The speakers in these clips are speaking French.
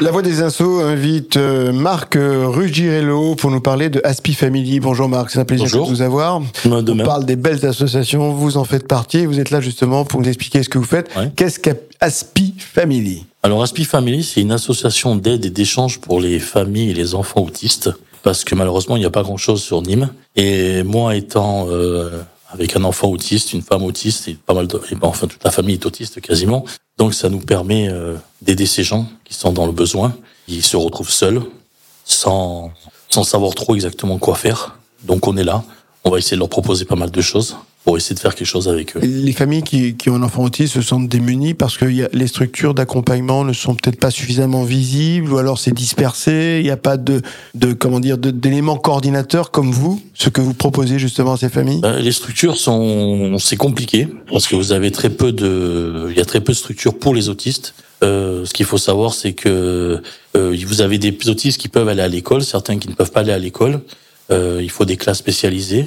La Voix des Insos invite euh, Marc euh, Ruggiero pour nous parler de Aspi Family. Bonjour Marc, c'est un plaisir Bonjour. de vous avoir. On parle des belles associations, vous en faites partie, vous êtes là justement pour nous expliquer ce que vous faites. Ouais. Qu'est-ce qu'Aspi Family? Alors, Aspi Family, c'est une association d'aide et d'échange pour les familles et les enfants autistes, parce que malheureusement, il n'y a pas grand-chose sur Nîmes. Et moi, étant euh, avec un enfant autiste, une femme autiste, et pas mal de, et ben, enfin toute la famille est autiste quasiment, donc ça nous permet euh, d'aider ces gens qui sont dans le besoin, ils se retrouvent seuls, sans sans savoir trop exactement quoi faire. Donc on est là, on va essayer de leur proposer pas mal de choses pour essayer de faire quelque chose avec eux. Les familles qui, qui ont un enfant autiste se sentent démunies parce que y a- les structures d'accompagnement ne sont peut-être pas suffisamment visibles ou alors c'est dispersé, il n'y a pas de, de comment dire d'éléments coordinateurs comme vous, ce que vous proposez justement à ces familles? Ben, Les structures sont, c'est compliqué parce que vous avez très peu de, il y a très peu de structures pour les autistes. Euh, ce qu'il faut savoir, c'est que euh, vous avez des autistes qui peuvent aller à l'école, certains qui ne peuvent pas aller à l'école. Euh, il faut des classes spécialisées.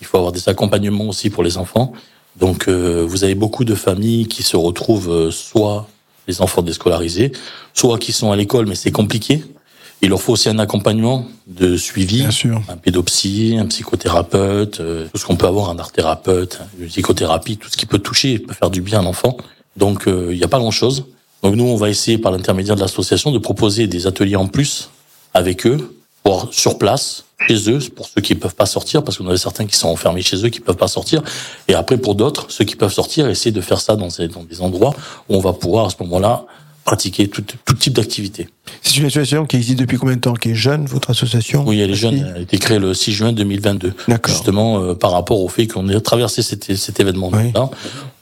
Il faut avoir des accompagnements aussi pour les enfants. Donc, euh, vous avez beaucoup de familles qui se retrouvent euh, soit les enfants déscolarisés, soit qui sont à l'école, mais c'est compliqué. Il leur faut aussi un accompagnement de suivi Bien sûr. un pédopsie, un psychothérapeute, euh, tout ce qu'on peut avoir, un art thérapeute, une psychothérapie, tout ce qui peut toucher, peut faire du bien à l'enfant. Donc il n'y a pas grand-chose. Donc nous, on va essayer par l'intermédiaire de l'association de proposer des ateliers en plus avec eux, pour sur place, chez eux, pour ceux qui ne peuvent pas sortir, parce qu'on a certains qui sont enfermés chez eux, qui ne peuvent pas sortir. Et après, pour d'autres, ceux qui peuvent sortir, essayer de faire ça dans dans des endroits où on va pouvoir à ce moment-là pratiquer tout, tout type d'activité. C'est une association qui existe depuis combien de temps Qui est jeune, votre association Oui, elle est jeune. Elle a été créée le 6 juin 2022. D'accord. Justement, euh, par rapport au fait qu'on ait traversé cet, cet événement-là. Oui.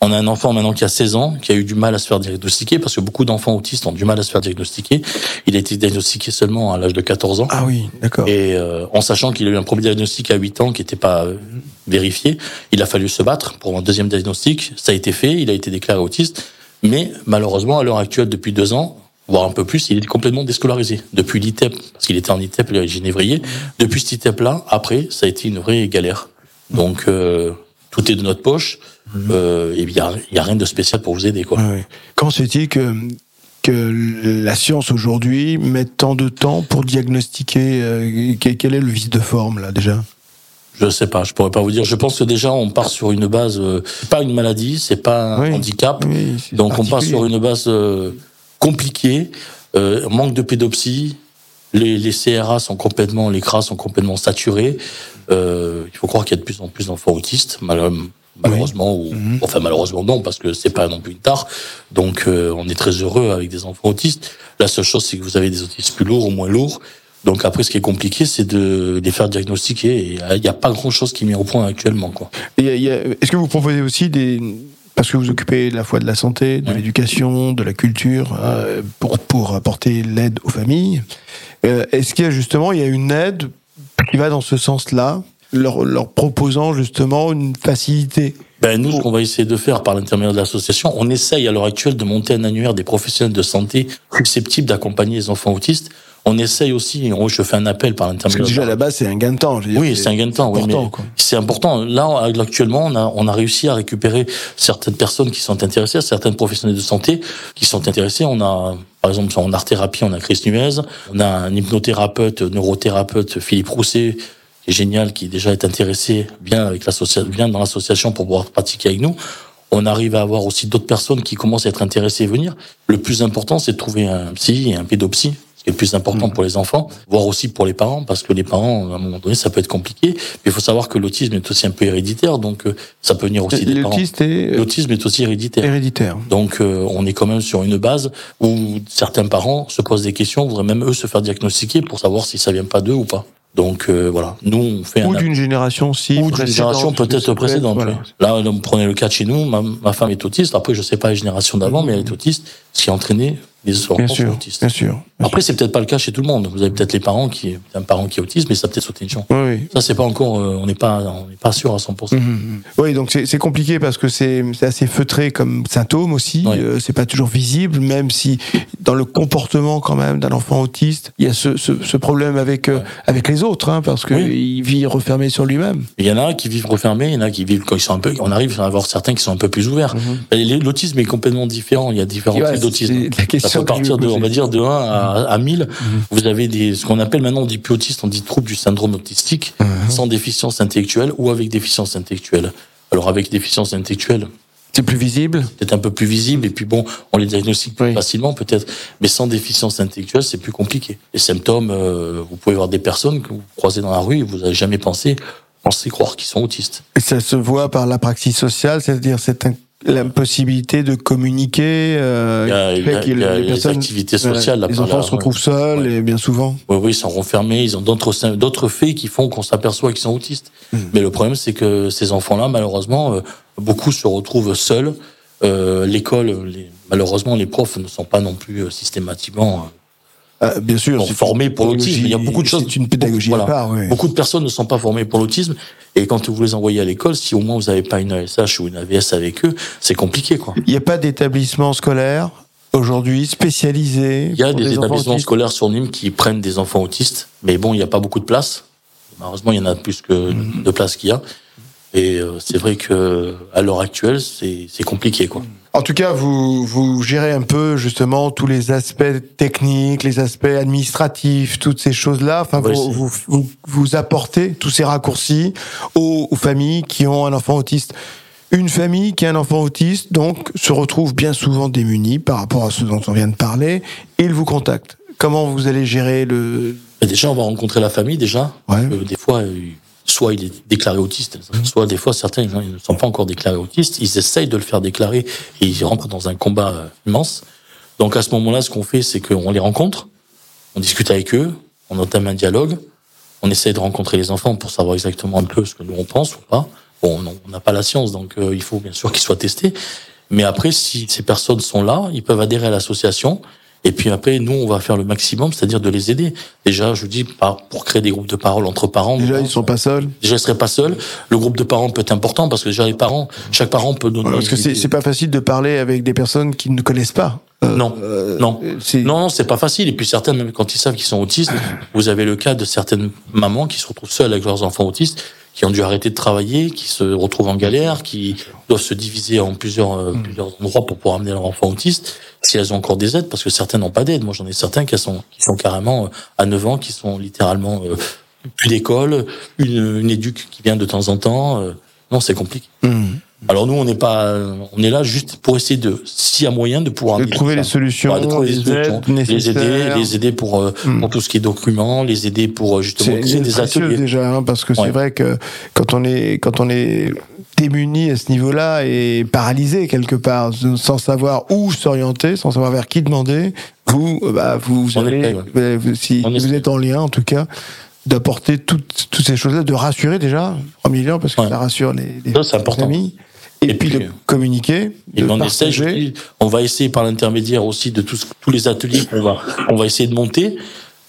On a un enfant maintenant qui a 16 ans, qui a eu du mal à se faire diagnostiquer, parce que beaucoup d'enfants autistes ont du mal à se faire diagnostiquer. Il a été diagnostiqué seulement à l'âge de 14 ans. Ah oui, d'accord. Et euh, en sachant qu'il a eu un premier diagnostic à 8 ans qui n'était pas euh, vérifié, il a fallu se battre pour un deuxième diagnostic. Ça a été fait, il a été déclaré autiste. Mais malheureusement, à l'heure actuelle, depuis deux ans, voire un peu plus, il est complètement déscolarisé. Depuis l'ITEP, parce qu'il était en ITEP, il est génévrier. Depuis cet ITEP-là, après, ça a été une vraie galère. Donc, euh, tout est de notre poche. Euh, et il n'y a, il y a rien de spécial pour vous aider. Quoi. Se fait-il que, que la science aujourd'hui mette tant de temps pour diagnostiquer euh, quel est le vice de forme là déjà? Je sais pas, je pourrais pas vous dire. Je pense que déjà, on part sur une base. Euh, pas une maladie, c'est pas un Oui. handicap. Oui, Donc on part sur une base euh, compliquée, euh, manque de pédopsie, les, les CRA sont complètement, les CRA sont complètement saturés. Euh, il faut croire qu'il y a de plus en plus d'enfants autistes, mal- malheureusement, ou Mhm. enfin malheureusement non, parce que c'est pas non plus une tare. Donc on est très heureux avec des enfants autistes. La seule chose, c'est que vous avez des autistes plus lourds ou moins lourds. Donc après, ce qui est compliqué, c'est de les faire diagnostiquer. Euh, il n'y a pas grand-chose qui est mis au point actuellement, quoi. Et a- Est-ce que vous proposez aussi des parce que vous occupez à la fois de la santé, de Ouais. l'éducation, de la culture, euh, pour, pour apporter l'aide aux familles. Euh, Est-ce qu'il y a justement il y a une aide qui va dans ce sens-là, leur, leur proposant justement une facilité? Ben, nous, ce qu'on va essayer de faire par l'intermédiaire de l'association, on essaye à l'heure actuelle de monter un annuaire des professionnels de santé susceptibles d'accompagner les enfants autistes. On essaye aussi, je fais un appel par Parce que l'intermédiaire. déjà à la base c'est un gain de temps. je veux dire, Oui, c'est un gain de temps. important, c'est important. Là, actuellement, on a, on a réussi à récupérer certaines personnes qui sont intéressées, certaines professionnels de santé qui sont intéressés. On a, par exemple, en art thérapie, on a Chris Nuez. On a un hypnothérapeute, neurothérapeute, Philippe Rousset, qui est génial, qui déjà est intéressé, bien avec bien dans l'association pour pouvoir pratiquer avec nous. On arrive à avoir aussi d'autres personnes qui commencent à être intéressées et venir. Le plus important, c'est de trouver un psy et un pédopsie, qui est le plus important pour les enfants, voire aussi pour les parents, parce que les parents, à un moment donné, ça peut être compliqué. Mais il faut savoir que l'autisme est aussi un peu héréditaire, donc euh, ça peut venir aussi des parents. Est euh, L'autisme est aussi héréditaire. héréditaire. Donc euh, on est quand même sur une base où certains parents se posent des questions, voudraient même eux se faire diagnostiquer pour savoir si ça vient pas d'eux ou pas. Donc euh, voilà, nous on fait Ou un d'une génération si ou d'une génération peut-être précédente. Voilà. Là, vous prenez le cas de chez nous, ma, ma femme est autiste. Après, je sais pas la génération d'avant, mais elle est autiste, ce qui a entraîné les enfants Bien sont sûr, autistes. bien sûr. Après, c'est peut-être pas le cas chez tout le monde. Vous avez peut-être les parents qui, un parent qui est autiste, mais ça peut-être sauté une chance. Oui, oui. Ça, c'est pas encore, euh, on n'est pas, on n'est pas sûr à 100%. Mhm. Oui, donc c'est compliqué parce que c'est assez feutré comme symptôme aussi. Oui. Euh, c'est pas toujours visible, même si dans le comportement quand même d'un enfant autiste. Il y a ce, ce, ce problème avec euh, avec les autres, hein, parce que il vit refermé sur lui-même. Il y en a qui vivent refermés, il y en a qui vivent quand ils sont un peu. On arrive à avoir certains qui sont un peu plus ouverts. Les- L'autisme est complètement différent. Il y a différents types d'autisme. C'est je partir de, on va dire, de 1 à, à 1000. Vous avez des, ce qu'on appelle maintenant, on dit plus autiste, on dit trouble du syndrome autistique, sans déficience intellectuelle ou avec déficience intellectuelle. Alors, avec déficience intellectuelle, C'est plus visible. peut-être un peu plus visible, et puis bon, on les diagnostique plus Oui. facilement peut-être, mais sans déficience intellectuelle, c'est plus compliqué. Les symptômes, euh, vous pouvez voir des personnes que vous croisez dans la rue et vous n'avez jamais pensé, pensé croire qu'ils sont autistes. Et ça se voit par la praxis sociale, c'est-à-dire cette in- l'impossibilité de communiquer. Euh, Il y a- qui il y fait a- que il y a les activités voilà, sociales, là, les enfants là, se retrouvent ouais. seuls Ouais. et bien souvent. Oui, oui, ils sont renfermés, ils ont d'autres d'autres faits qui font qu'on s'aperçoit qu'ils sont autistes. Hmm. Mais le problème, c'est que ces enfants-là, malheureusement, euh, beaucoup se retrouvent seuls. Euh, L'école, malheureusement, les profs ne sont pas non plus euh, systématiquement Ah, bien sûr. C'est formés pour l'autisme. Il y a beaucoup de choses. C'est une pédagogie Voilà. à part. Oui. Beaucoup de personnes ne sont pas formées pour l'autisme. Et quand vous les envoyez à l'école, si au moins vous n'avez pas une ASH ou une AVS avec eux, c'est compliqué, quoi. Il n'y a pas d'établissement scolaire aujourd'hui spécialisé. Il y a des établissements autistes scolaires sur Nîmes qui prennent des enfants autistes, mais bon, il n'y a pas beaucoup de place. Malheureusement, il y en a plus que de places qu'il y a. Et euh, c'est vrai que à l'heure actuelle, c'est compliqué, quoi. En tout cas, vous, vous gérez un peu justement tous les aspects techniques, les aspects administratifs, toutes ces choses-là. Enfin, vous, c'est- vous, vous, vous apportez tous ces raccourcis aux, aux familles qui ont un enfant autiste. Une famille qui a un enfant autiste, donc, se retrouve bien souvent démunie par rapport à ce dont on vient de parler, et il vous contacte. Comment vous allez gérer le... Mais déjà, on va rencontrer la famille, déjà. Ouais. Euh, des fois, euh, soit il est déclaré autiste, soit des fois, certains ne sont pas encore déclarés autistes. Ils essayent de le faire déclarer et ils rentrent dans un combat euh, immense. Donc à ce moment-là, ce qu'on fait, c'est qu'on les rencontre, on discute avec eux, on entame un dialogue, on essaie de rencontrer les enfants pour savoir exactement un peu ce que nous on pense ou pas. Bon, on n'a pas la science, donc euh, il faut bien sûr qu'ils soient testés. Mais après, si ces personnes sont là, ils peuvent adhérer à l'association. Et puis après, nous, on va faire le maximum, c'est-à-dire de les aider. Déjà, je vous dis, pour créer des groupes de parole entre parents. Déjà, ils sont pas seuls Déjà, ils seraient pas seuls. Le groupe de parents peut être important parce que déjà, les parents, chaque parent peut donner. Parce que c'est c'est pas facile de parler avec des personnes qui ne connaissent pas. Euh, Non, euh, non. c'est- Non, non, c'est pas facile. Et puis certains, même quand ils savent qu'ils sont autistes, vous avez le cas de certaines mamans qui se retrouvent seules avec leurs enfants autistes, qui ont dû arrêter de travailler, qui se retrouvent en galère, qui doivent se diviser en plusieurs, euh, plusieurs endroits pour pouvoir amener leur enfant autiste, si elles ont encore des aides, parce que certains n'ont pas d'aide. Moi, j'en ai certains qui sont, qui sont carrément euh, à 9 ans, qui sont littéralement euh, plus d'école, une, une éduque qui vient de temps en temps. euh, non, c'est compliqué. Mhm. Alors nous, on n'est pas, on est là juste pour essayer de, s'il y a moyen, de pouvoir de trouver les solutions, de trouver les solutions. les aider, les aider pour, euh, Hmm. pour tout ce qui est documents, les aider pour euh, justement créer des ateliers. déjà, hein, parce que Ouais. c'est vrai que quand on est quand on est démuni à ce niveau-là et paralysé quelque part, sans savoir où s'orienter, sans savoir vers qui demander, vous, euh, bah, vous allez, ouais. si On vous êtes en lien en tout cas, d'apporter toutes toutes ces choses-là, de rassurer déjà, en millions, parce que Ouais. ça rassure les, les Ça, important. familles, et, Et puis, puis, de euh, communiquer, Et de on va essayer par l'intermédiaire aussi de tous, tous les ateliers qu'on va, on va essayer de monter,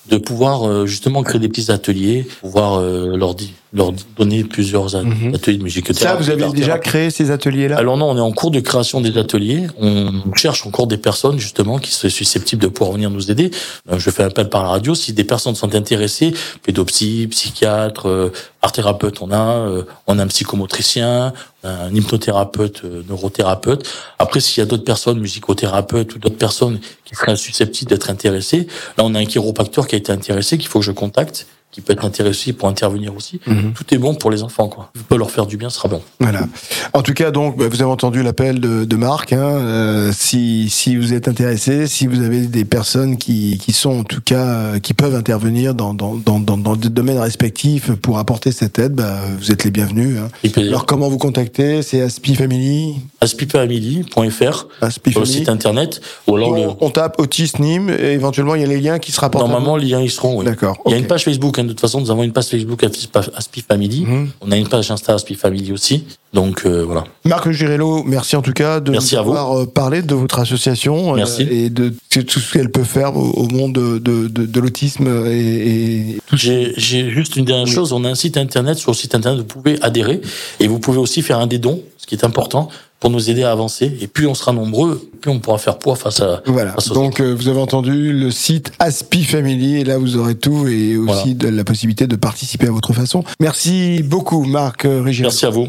de pouvoir euh, justement créer des petits ateliers, pouvoir euh, leur, di- leur donner plusieurs Mhm. ateliers de musique. Ça, vous avez déjà créé ces ateliers-là? Alors non, on est en cours de création des ateliers. On cherche encore des personnes justement qui seraient susceptibles de pouvoir venir nous aider. Euh, Je fais appel par la radio. Si des personnes sont intéressées, pédopsie, psychiatre, euh, art thérapeute, on a, euh, on a un psychomotricien, un hypnothérapeute, neurothérapeute. Après, s'il y a d'autres personnes, musicothérapeutes ou d'autres personnes qui seraient susceptibles d'être intéressées, là, on a un chiropracteur qui a été intéressé, qu'il faut que je contacte, qui peut être intéressé pour intervenir aussi. Mhm. Tout est bon pour les enfants, quoi. Je peux leur faire du bien, ce sera bon. Voilà. En tout cas, donc, bah, vous avez entendu l'appel de, de Marc. Hein, euh, si, si vous êtes intéressé, si vous avez des personnes qui, qui sont, en tout cas, euh, qui peuvent intervenir dans, dans, dans, dans, dans des domaines respectifs pour apporter cette aide, bah, vous êtes les bienvenus. Hein. Alors, comment vous contacter? C'est Aspi Family? aspipamily.fr Aspi sur le site internet ou alors le, on, tape Autisme Nîmes et éventuellement il y a les liens qui se rapportent. normalement les liens ils seront oui. D'accord. il y a une page Facebook hein, de toute façon nous avons une page Facebook Aspi Aspi Family Mhm. on a une page Insta Aspi Family aussi donc euh, voilà Marc Girello, merci en tout cas de Merci nous avoir euh, parlé de votre association euh, Merci. et de tout ce qu'elle peut faire au, monde de, de, de, l'autisme et, J'ai juste une dernière chose. On a un site internet. Sur le site internet, vous pouvez adhérer et vous pouvez aussi faire un des dons, ce qui est important pour nous aider à avancer. Et plus on sera nombreux, plus on pourra faire poids face à. Voilà. Donc euh, vous avez entendu le site Aspi Family et là vous aurez tout et aussi de la possibilité de participer à votre façon. Merci beaucoup Marc euh, Régis. Merci à vous.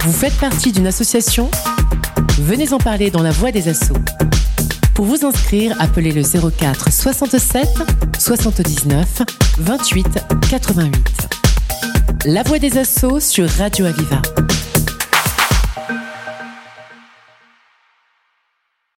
Vous faites partie d'une association? Venez en parler dans la voie des assauts. Pour vous inscrire, appelez le 04 67 79 28 88. La voix des assauts sur Radio Aviva.